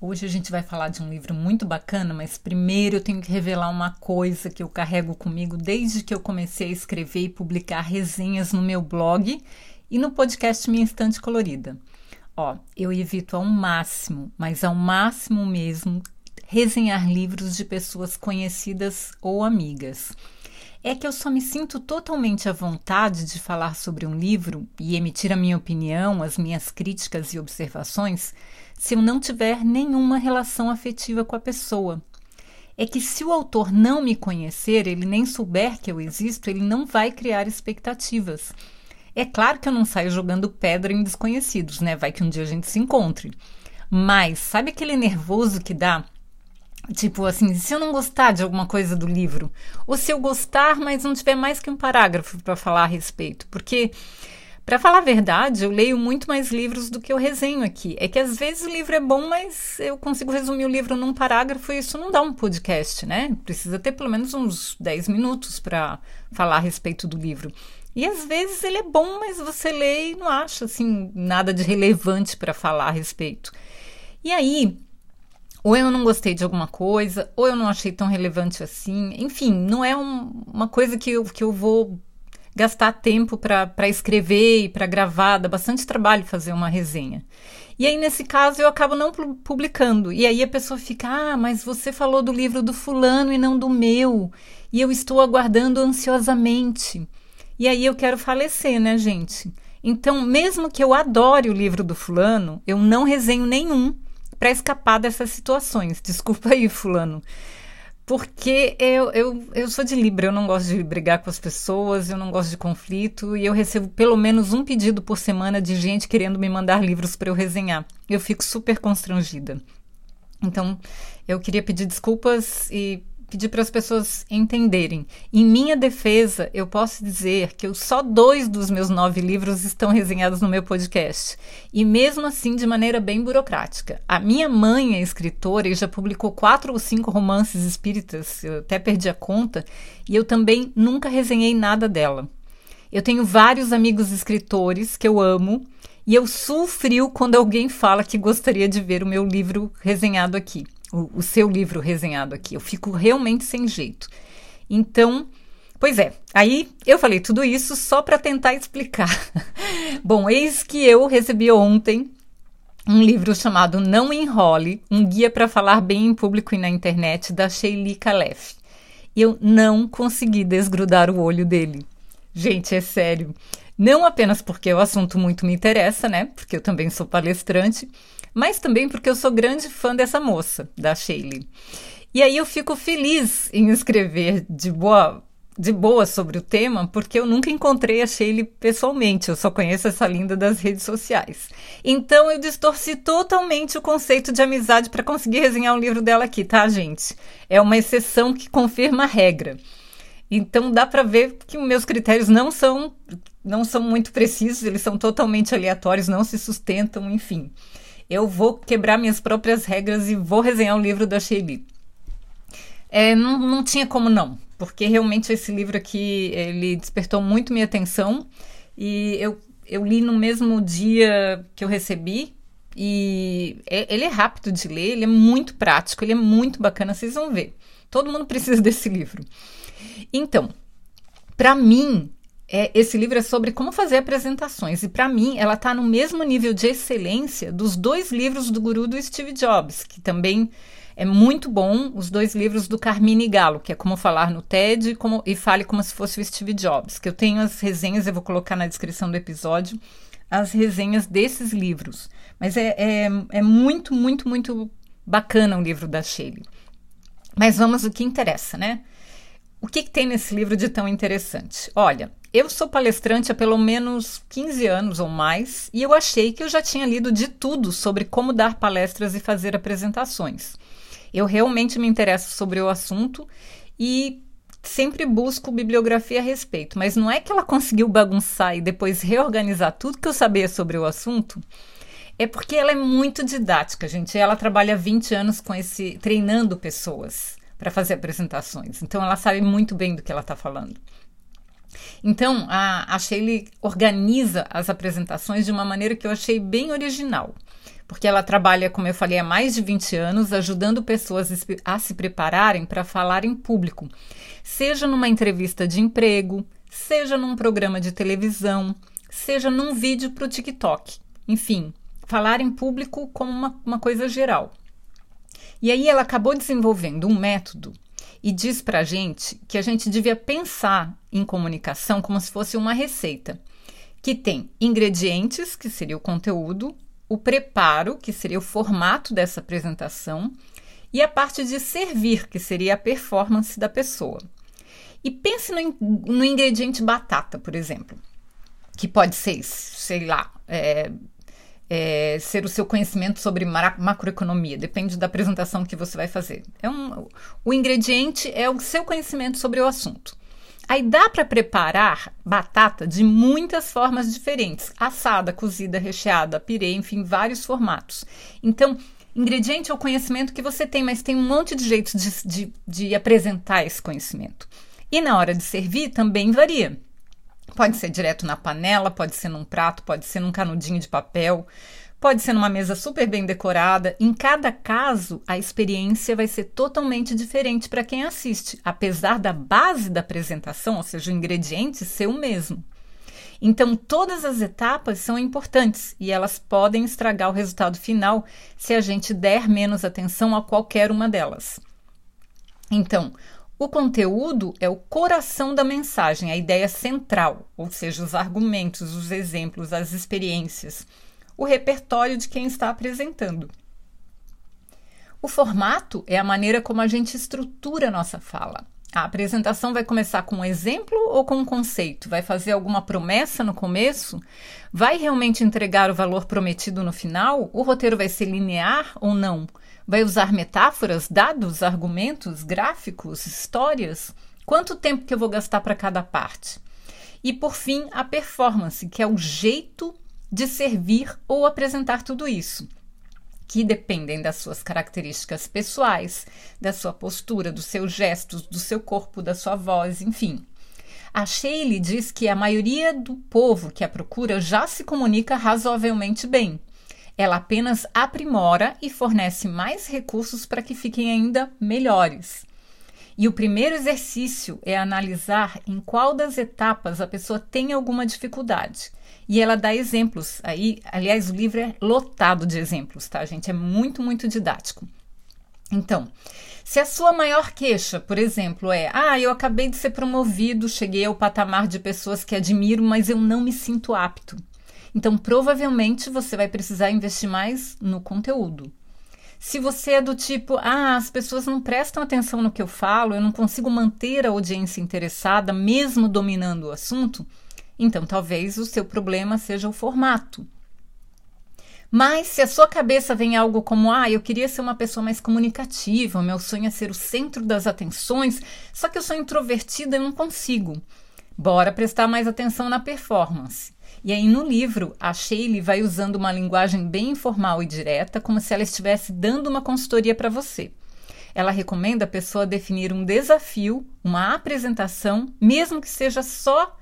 Hoje a gente vai falar de um livro muito bacana, mas primeiro eu tenho que revelar uma coisa que eu carrego comigo desde que eu comecei a escrever e publicar resenhas no meu blog e no podcast Minha Estante Colorida. Ó, eu evito ao máximo, mas ao máximo mesmo, resenhar livros de pessoas conhecidas ou amigas. É que eu só me sinto totalmente à vontade de falar sobre um livro e emitir a minha opinião, as minhas críticas e observações se eu não tiver nenhuma relação afetiva com a pessoa. É que se o autor não me conhecer, ele nem souber que eu existo, ele não vai criar expectativas. É claro que eu não saio jogando pedra em desconhecidos, né? Vai que um dia a gente se encontre. Mas sabe aquele nervoso que dá? Tipo assim, se eu não gostar de alguma coisa do livro, ou se eu gostar, mas não tiver mais que um parágrafo para falar a respeito, porque para falar a verdade, eu leio muito mais livros do que eu resenho aqui. É que às vezes o livro é bom, mas eu consigo resumir o livro num parágrafo e isso não dá um podcast, né? Precisa ter pelo menos uns 10 minutos para falar a respeito do livro. E às vezes ele é bom, mas você lê e não acha assim nada de relevante para falar a respeito. E aí, ou eu não gostei de alguma coisa, ou eu não achei tão relevante assim. Enfim, não é um, uma coisa que eu, que eu vou gastar tempo para escrever e para gravar, dá bastante trabalho fazer uma resenha. E aí, nesse caso, eu acabo não publicando. E aí a pessoa fica: Ah, mas você falou do livro do fulano e não do meu. E eu estou aguardando ansiosamente. E aí eu quero falecer, né, gente? Então, mesmo que eu adore o livro do fulano, eu não resenho nenhum para escapar dessas situações. Desculpa aí, fulano. Porque eu, eu, eu sou de Libra, eu não gosto de brigar com as pessoas, eu não gosto de conflito e eu recebo pelo menos um pedido por semana de gente querendo me mandar livros para eu resenhar. Eu fico super constrangida. Então, eu queria pedir desculpas e pedir para as pessoas entenderem. Em minha defesa, eu posso dizer que só dois dos meus nove livros estão resenhados no meu podcast. E mesmo assim, de maneira bem burocrática. A minha mãe é escritora e já publicou quatro ou cinco romances espíritas, eu até perdi a conta, e eu também nunca resenhei nada dela. Eu tenho vários amigos escritores que eu amo. E eu frio quando alguém fala que gostaria de ver o meu livro resenhado aqui o, o seu livro resenhado aqui. Eu fico realmente sem jeito. Então, Pois é, aí eu falei tudo isso só para tentar explicar. Bom, eis que eu recebi ontem um livro chamado Não Enrole, um guia para falar bem em público e na internet, da Sheili Calef. E eu não consegui desgrudar o olho dele. Gente, é sério. Não apenas porque o assunto muito me interessa, né? Porque eu também sou palestrante, mas também porque eu sou grande fã dessa moça, da Shaylee. E aí eu fico feliz em escrever de boa de boa sobre o tema, porque eu nunca encontrei a Shaylee pessoalmente, eu só conheço essa linda das redes sociais. Então eu distorci totalmente o conceito de amizade para conseguir resenhar o livro dela aqui, tá, gente? É uma exceção que confirma a regra. Então dá para ver que meus critérios não são não são muito precisos, eles são totalmente aleatórios, não se sustentam, enfim eu vou quebrar minhas próprias regras e vou resenhar o livro da Shaylee. É, não, não tinha como não, porque realmente esse livro aqui ele despertou muito minha atenção e eu, eu li no mesmo dia que eu recebi e é, ele é rápido de ler, ele é muito prático, ele é muito bacana, vocês vão ver. Todo mundo precisa desse livro. Então, para mim, é, esse livro é sobre como fazer apresentações. E para mim, ela está no mesmo nível de excelência dos dois livros do guru do Steve Jobs, que também é muito bom, os dois livros do Carmine Galo, que é Como Falar no TED e, como, e Fale Como Se Fosse o Steve Jobs, que eu tenho as resenhas, eu vou colocar na descrição do episódio, as resenhas desses livros. Mas é, é, é muito, muito, muito bacana o livro da Shelley. Mas vamos ao que interessa, né? O que, que, tem nesse livro de tão interessante? Olha, eu sou palestrante há pelo menos 15 anos ou mais e eu achei que eu já tinha lido de tudo sobre como dar palestras e fazer apresentações. Eu realmente me interesso sobre o assunto e sempre busco bibliografia a respeito, mas não é que ela conseguiu bagunçar e depois reorganizar tudo que eu sabia sobre o assunto. É porque ela é muito didática, gente. Ela trabalha 20 anos com esse treinando pessoas para fazer apresentações. Então ela sabe muito bem do que ela está falando. Então, a, a Shaylee organiza as apresentações de uma maneira que eu achei bem original, porque ela trabalha, como eu falei, há mais de 20 anos, ajudando pessoas a se prepararem para falar em público, seja numa entrevista de emprego, seja num programa de televisão, seja num vídeo para o TikTok. Enfim, falar em público como uma, uma coisa geral. E aí ela acabou desenvolvendo um método e diz para a gente que a gente devia pensar em comunicação como se fosse uma receita, que tem ingredientes, que seria o conteúdo, o preparo, que seria o formato dessa apresentação, e a parte de servir, que seria a performance da pessoa. E pense no, no ingrediente batata, por exemplo, que pode ser, sei lá, é, é, ser o seu conhecimento sobre macroeconomia, depende da apresentação que você vai fazer. É um, o ingrediente é o seu conhecimento sobre o assunto. Aí dá para preparar batata de muitas formas diferentes: assada, cozida, recheada, pirê, enfim, vários formatos. Então, ingrediente é o conhecimento que você tem, mas tem um monte de jeitos de, de, de apresentar esse conhecimento. E na hora de servir também varia. Pode ser direto na panela, pode ser num prato, pode ser num canudinho de papel, pode ser numa mesa super bem decorada. Em cada caso, a experiência vai ser totalmente diferente para quem assiste, apesar da base da apresentação, ou seja, o ingrediente ser o mesmo. Então, todas as etapas são importantes e elas podem estragar o resultado final se a gente der menos atenção a qualquer uma delas. Então, o conteúdo é o coração da mensagem, a ideia central, ou seja, os argumentos, os exemplos, as experiências, o repertório de quem está apresentando. O formato é a maneira como a gente estrutura a nossa fala. A apresentação vai começar com um exemplo ou com um conceito? Vai fazer alguma promessa no começo? Vai realmente entregar o valor prometido no final? O roteiro vai ser linear ou não? Vai usar metáforas, dados, argumentos, gráficos, histórias? Quanto tempo que eu vou gastar para cada parte? E por fim, a performance, que é o jeito de servir ou apresentar tudo isso, que dependem das suas características pessoais, da sua postura, dos seus gestos, do seu corpo, da sua voz, enfim. A Shaylee diz que a maioria do povo que a procura já se comunica razoavelmente bem, ela apenas aprimora e fornece mais recursos para que fiquem ainda melhores. E o primeiro exercício é analisar em qual das etapas a pessoa tem alguma dificuldade. E ela dá exemplos. Aí, aliás, o livro é lotado de exemplos, tá, gente? É muito, muito didático. Então, se a sua maior queixa, por exemplo, é: "Ah, eu acabei de ser promovido, cheguei ao patamar de pessoas que admiro, mas eu não me sinto apto". Então, provavelmente você vai precisar investir mais no conteúdo. Se você é do tipo, ah, as pessoas não prestam atenção no que eu falo, eu não consigo manter a audiência interessada, mesmo dominando o assunto, então talvez o seu problema seja o formato. Mas se a sua cabeça vem algo como, ah, eu queria ser uma pessoa mais comunicativa, meu sonho é ser o centro das atenções, só que eu sou introvertida e não consigo. Bora prestar mais atenção na performance. E aí no livro, a Shaylee vai usando uma linguagem bem informal e direta, como se ela estivesse dando uma consultoria para você. Ela recomenda a pessoa definir um desafio, uma apresentação, mesmo que seja só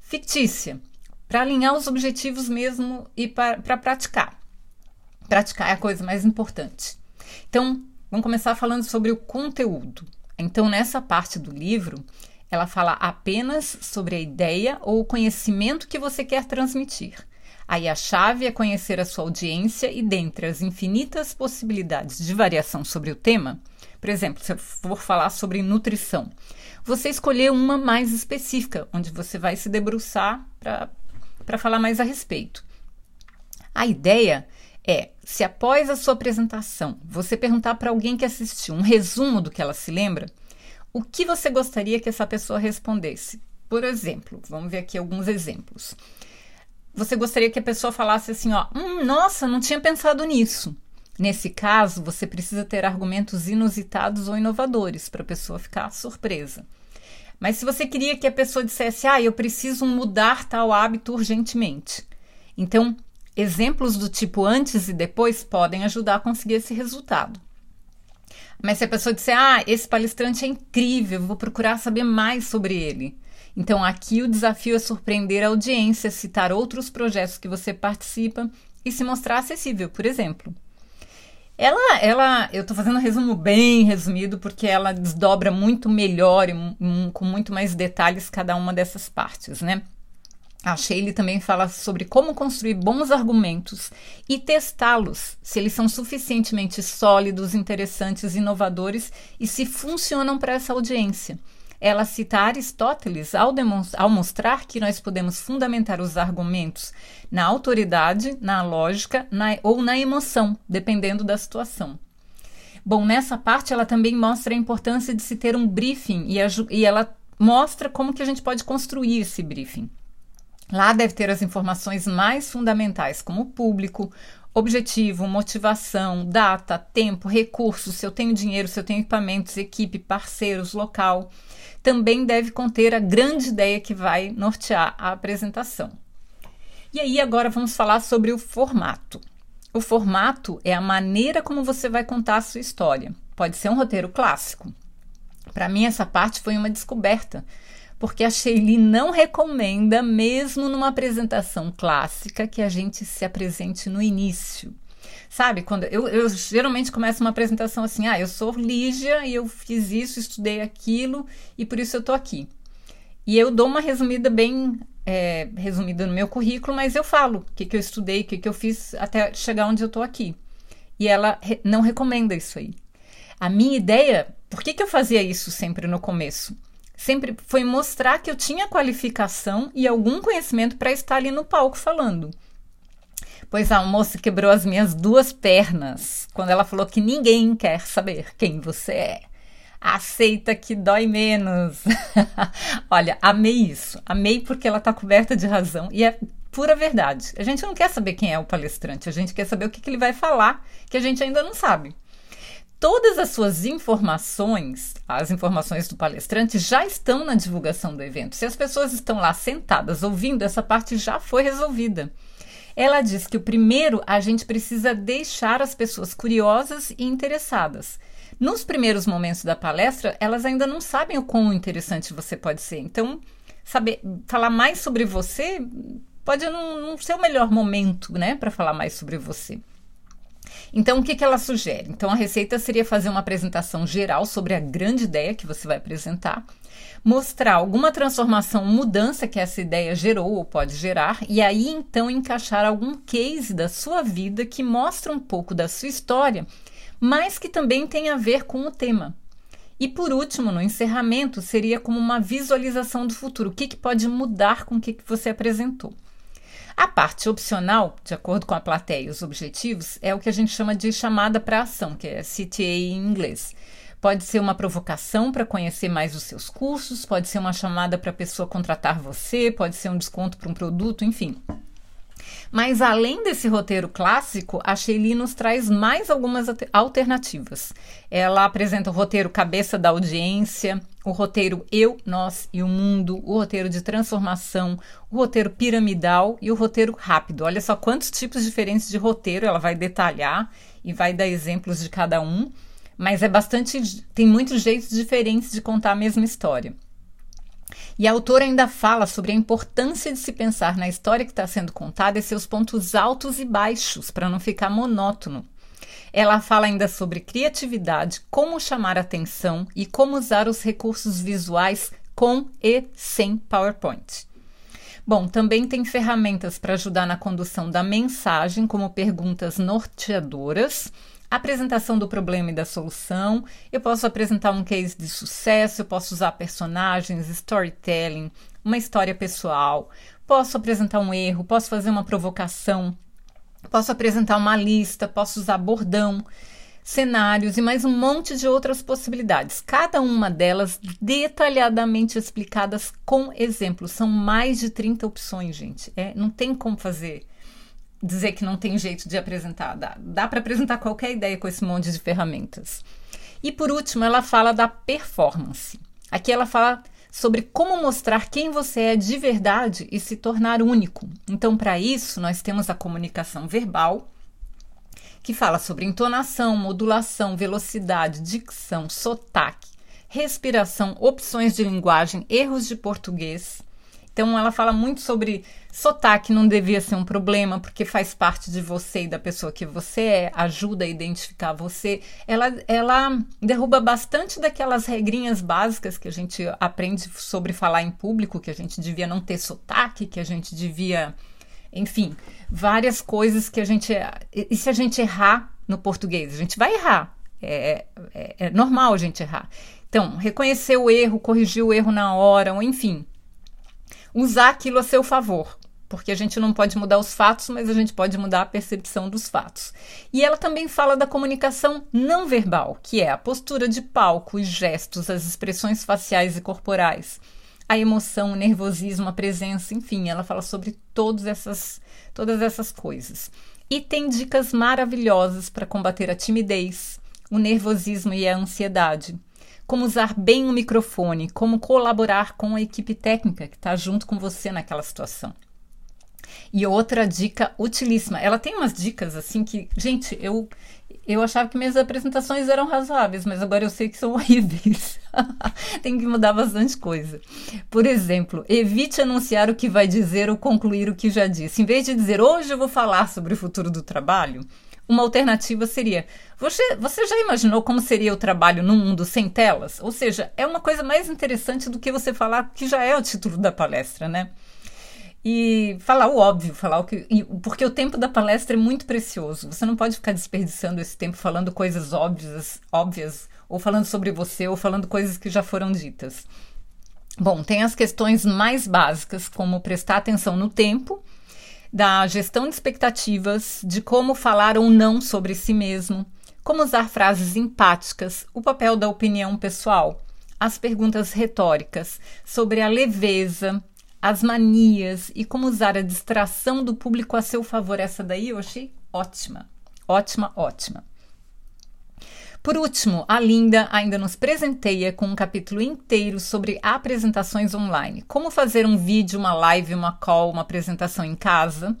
fictícia, para alinhar os objetivos mesmo e para praticar. Praticar é a coisa mais importante. Então, vamos começar falando sobre o conteúdo. Então, nessa parte do livro, ela fala apenas sobre a ideia ou o conhecimento que você quer transmitir. Aí a chave é conhecer a sua audiência e, dentre as infinitas possibilidades de variação sobre o tema, por exemplo, se eu for falar sobre nutrição, você escolher uma mais específica, onde você vai se debruçar para falar mais a respeito. A ideia é, se após a sua apresentação você perguntar para alguém que assistiu um resumo do que ela se lembra, o que você gostaria que essa pessoa respondesse? Por exemplo, vamos ver aqui alguns exemplos. Você gostaria que a pessoa falasse assim, ó, hum, nossa, não tinha pensado nisso. Nesse caso, você precisa ter argumentos inusitados ou inovadores para a pessoa ficar surpresa. Mas se você queria que a pessoa dissesse, ah, eu preciso mudar tal hábito urgentemente. Então, exemplos do tipo antes e depois podem ajudar a conseguir esse resultado. Mas se a pessoa disser, ah, esse palestrante é incrível, vou procurar saber mais sobre ele. Então, aqui o desafio é surpreender a audiência, citar outros projetos que você participa e se mostrar acessível, por exemplo. Ela, ela, eu estou fazendo um resumo bem resumido porque ela desdobra muito melhor e um, com muito mais detalhes cada uma dessas partes, né? A Shaylee também fala sobre como construir bons argumentos e testá-los, se eles são suficientemente sólidos, interessantes, inovadores e se funcionam para essa audiência. Ela cita Aristóteles ao, ao mostrar que nós podemos fundamentar os argumentos na autoridade, na lógica na, ou na emoção, dependendo da situação. Bom, nessa parte ela também mostra a importância de se ter um briefing e, e ela mostra como que a gente pode construir esse briefing. Lá deve ter as informações mais fundamentais, como público, objetivo, motivação, data, tempo, recursos, se eu tenho dinheiro, se eu tenho equipamentos, equipe, parceiros, local também deve conter a grande ideia que vai nortear a apresentação. E aí, agora vamos falar sobre o formato. O formato é a maneira como você vai contar a sua história. Pode ser um roteiro clássico. Para mim, essa parte foi uma descoberta, porque a Sheili não recomenda, mesmo numa apresentação clássica, que a gente se apresente no início. Sabe, quando eu, eu geralmente começo uma apresentação assim: ah, eu sou Lígia e eu fiz isso, estudei aquilo e por isso eu tô aqui. E eu dou uma resumida bem é, resumida no meu currículo, mas eu falo o que, que eu estudei, o que, que eu fiz até chegar onde eu tô aqui. E ela re não recomenda isso aí. A minha ideia, por que, que eu fazia isso sempre no começo? Sempre foi mostrar que eu tinha qualificação e algum conhecimento para estar ali no palco falando pois a moça quebrou as minhas duas pernas quando ela falou que ninguém quer saber quem você é. Aceita que dói menos. Olha, amei isso. Amei porque ela está coberta de razão e é pura verdade. A gente não quer saber quem é o palestrante, a gente quer saber o que, que ele vai falar, que a gente ainda não sabe. Todas as suas informações, as informações do palestrante, já estão na divulgação do evento. Se as pessoas estão lá sentadas ouvindo, essa parte já foi resolvida. Ela diz que o primeiro a gente precisa deixar as pessoas curiosas e interessadas. Nos primeiros momentos da palestra, elas ainda não sabem o quão interessante você pode ser. Então, saber falar mais sobre você pode não, não ser o melhor momento, né, para falar mais sobre você. Então, o que, que ela sugere? Então, a receita seria fazer uma apresentação geral sobre a grande ideia que você vai apresentar, mostrar alguma transformação, mudança que essa ideia gerou ou pode gerar, e aí então encaixar algum case da sua vida que mostra um pouco da sua história, mas que também tem a ver com o tema. E por último, no encerramento, seria como uma visualização do futuro. O que, que pode mudar com o que, que você apresentou? A parte opcional, de acordo com a plateia e os objetivos, é o que a gente chama de chamada para ação, que é CTA em inglês. Pode ser uma provocação para conhecer mais os seus cursos, pode ser uma chamada para a pessoa contratar você, pode ser um desconto para um produto, enfim. Mas além desse roteiro clássico, a Shelly nos traz mais algumas alternativas. Ela apresenta o roteiro cabeça da audiência, o roteiro eu, nós e o mundo, o roteiro de transformação, o roteiro piramidal e o roteiro rápido. Olha só quantos tipos diferentes de roteiro ela vai detalhar e vai dar exemplos de cada um, mas é bastante tem muitos jeitos diferentes de contar a mesma história. E a autora ainda fala sobre a importância de se pensar na história que está sendo contada e seus pontos altos e baixos, para não ficar monótono. Ela fala ainda sobre criatividade, como chamar atenção e como usar os recursos visuais com e sem PowerPoint. Bom, também tem ferramentas para ajudar na condução da mensagem, como perguntas norteadoras apresentação do problema e da solução. Eu posso apresentar um case de sucesso, eu posso usar personagens, storytelling, uma história pessoal, posso apresentar um erro, posso fazer uma provocação, posso apresentar uma lista, posso usar bordão, cenários e mais um monte de outras possibilidades. Cada uma delas detalhadamente explicadas com exemplos. São mais de 30 opções, gente. É, não tem como fazer dizer que não tem jeito de apresentar. Dá, dá para apresentar qualquer ideia com esse monte de ferramentas. E por último, ela fala da performance. Aqui ela fala sobre como mostrar quem você é de verdade e se tornar único. Então, para isso, nós temos a comunicação verbal, que fala sobre entonação, modulação, velocidade, dicção, sotaque, respiração, opções de linguagem, erros de português. Então, ela fala muito sobre sotaque, não devia ser um problema, porque faz parte de você e da pessoa que você é, ajuda a identificar você. Ela, ela derruba bastante daquelas regrinhas básicas que a gente aprende sobre falar em público, que a gente devia não ter sotaque, que a gente devia. Enfim, várias coisas que a gente. E se a gente errar no português? A gente vai errar. É, é, é normal a gente errar. Então, reconhecer o erro, corrigir o erro na hora, ou enfim, usar aquilo a seu favor. Porque a gente não pode mudar os fatos, mas a gente pode mudar a percepção dos fatos. E ela também fala da comunicação não verbal, que é a postura de palco, os gestos, as expressões faciais e corporais, a emoção, o nervosismo, a presença, enfim, ela fala sobre todas essas, todas essas coisas. E tem dicas maravilhosas para combater a timidez, o nervosismo e a ansiedade como usar bem o microfone, como colaborar com a equipe técnica que está junto com você naquela situação. E outra dica utilíssima. Ela tem umas dicas assim que, gente, eu eu achava que minhas apresentações eram razoáveis, mas agora eu sei que são horríveis. tem que mudar bastante coisa. Por exemplo, evite anunciar o que vai dizer ou concluir o que já disse. Em vez de dizer hoje eu vou falar sobre o futuro do trabalho, uma alternativa seria: você, você já imaginou como seria o trabalho num mundo sem telas? Ou seja, é uma coisa mais interessante do que você falar que já é o título da palestra, né? E falar o óbvio, falar o que. Porque o tempo da palestra é muito precioso. Você não pode ficar desperdiçando esse tempo falando coisas óbvias, óbvias, ou falando sobre você, ou falando coisas que já foram ditas. Bom, tem as questões mais básicas, como prestar atenção no tempo da gestão de expectativas, de como falar ou não sobre si mesmo, como usar frases empáticas, o papel da opinião pessoal, as perguntas retóricas sobre a leveza, as manias e como usar a distração do público a seu favor. Essa daí achei ótima, ótima, ótima. Por último, a Linda ainda nos presenteia com um capítulo inteiro sobre apresentações online. Como fazer um vídeo, uma live, uma call, uma apresentação em casa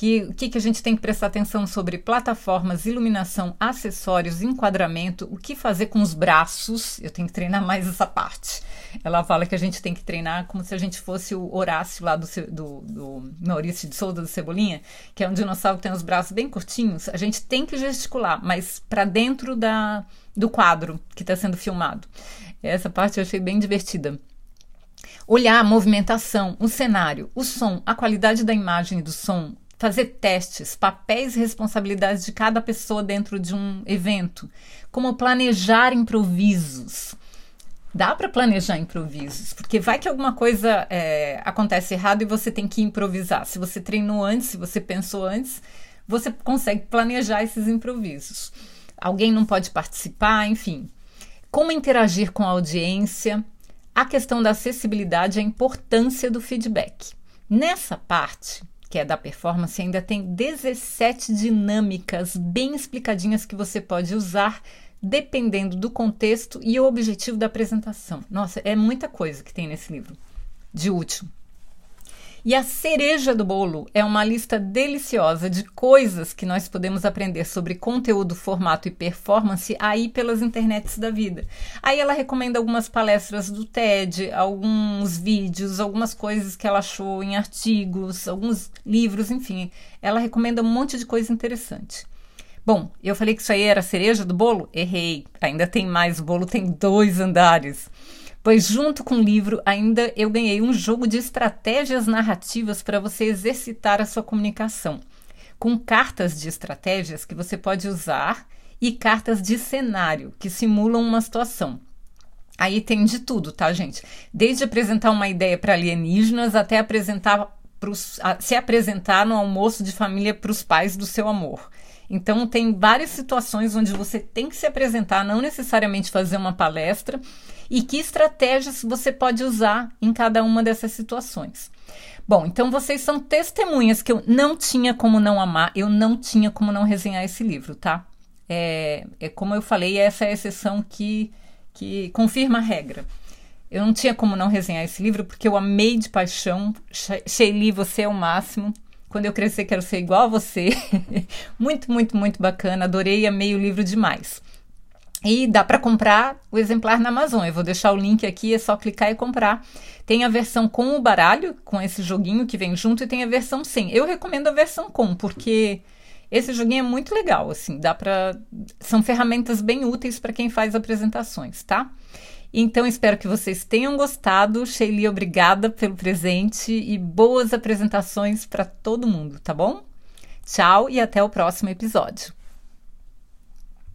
que o que, que a gente tem que prestar atenção sobre plataformas, iluminação, acessórios, enquadramento, o que fazer com os braços. Eu tenho que treinar mais essa parte. Ela fala que a gente tem que treinar como se a gente fosse o Horácio lá do, do, do Maurício de Souza do Cebolinha, que é um dinossauro que tem os braços bem curtinhos. A gente tem que gesticular, mas para dentro da, do quadro que está sendo filmado. Essa parte eu achei bem divertida olhar a movimentação, o cenário, o som, a qualidade da imagem e do som, fazer testes, papéis e responsabilidades de cada pessoa dentro de um evento, como planejar improvisos. Dá para planejar improvisos, porque vai que alguma coisa é, acontece errado e você tem que improvisar. Se você treinou antes, se você pensou antes, você consegue planejar esses improvisos. Alguém não pode participar, enfim. Como interagir com a audiência, a questão da acessibilidade, a importância do feedback. Nessa parte, que é da performance, ainda tem 17 dinâmicas bem explicadinhas que você pode usar dependendo do contexto e o objetivo da apresentação. Nossa, é muita coisa que tem nesse livro de útil. E a cereja do bolo é uma lista deliciosa de coisas que nós podemos aprender sobre conteúdo, formato e performance aí pelas internets da vida. Aí ela recomenda algumas palestras do TED, alguns vídeos, algumas coisas que ela achou em artigos, alguns livros, enfim. Ela recomenda um monte de coisa interessante. Bom, eu falei que isso aí era a cereja do bolo? Errei. Ainda tem mais. O bolo tem dois andares pois junto com o livro ainda eu ganhei um jogo de estratégias narrativas para você exercitar a sua comunicação, com cartas de estratégias que você pode usar e cartas de cenário que simulam uma situação. Aí tem de tudo, tá, gente? Desde apresentar uma ideia para alienígenas até apresentar pros, se apresentar no almoço de família para os pais do seu amor. Então, tem várias situações onde você tem que se apresentar, não necessariamente fazer uma palestra, e que estratégias você pode usar em cada uma dessas situações. Bom, então vocês são testemunhas que eu não tinha como não amar, eu não tinha como não resenhar esse livro, tá? É, é como eu falei, essa é a exceção que, que confirma a regra. Eu não tinha como não resenhar esse livro porque eu amei de paixão. Sheili, você é o máximo. Quando eu crescer, quero ser igual a você. muito, muito, muito bacana. Adorei amei o livro demais. E dá para comprar o exemplar na Amazon. Eu vou deixar o link aqui, é só clicar e comprar. Tem a versão com o baralho, com esse joguinho que vem junto, e tem a versão sem. Eu recomendo a versão com, porque esse joguinho é muito legal, assim, dá para são ferramentas bem úteis para quem faz apresentações, tá? Então espero que vocês tenham gostado. Sheili, obrigada pelo presente e boas apresentações para todo mundo, tá bom? Tchau e até o próximo episódio.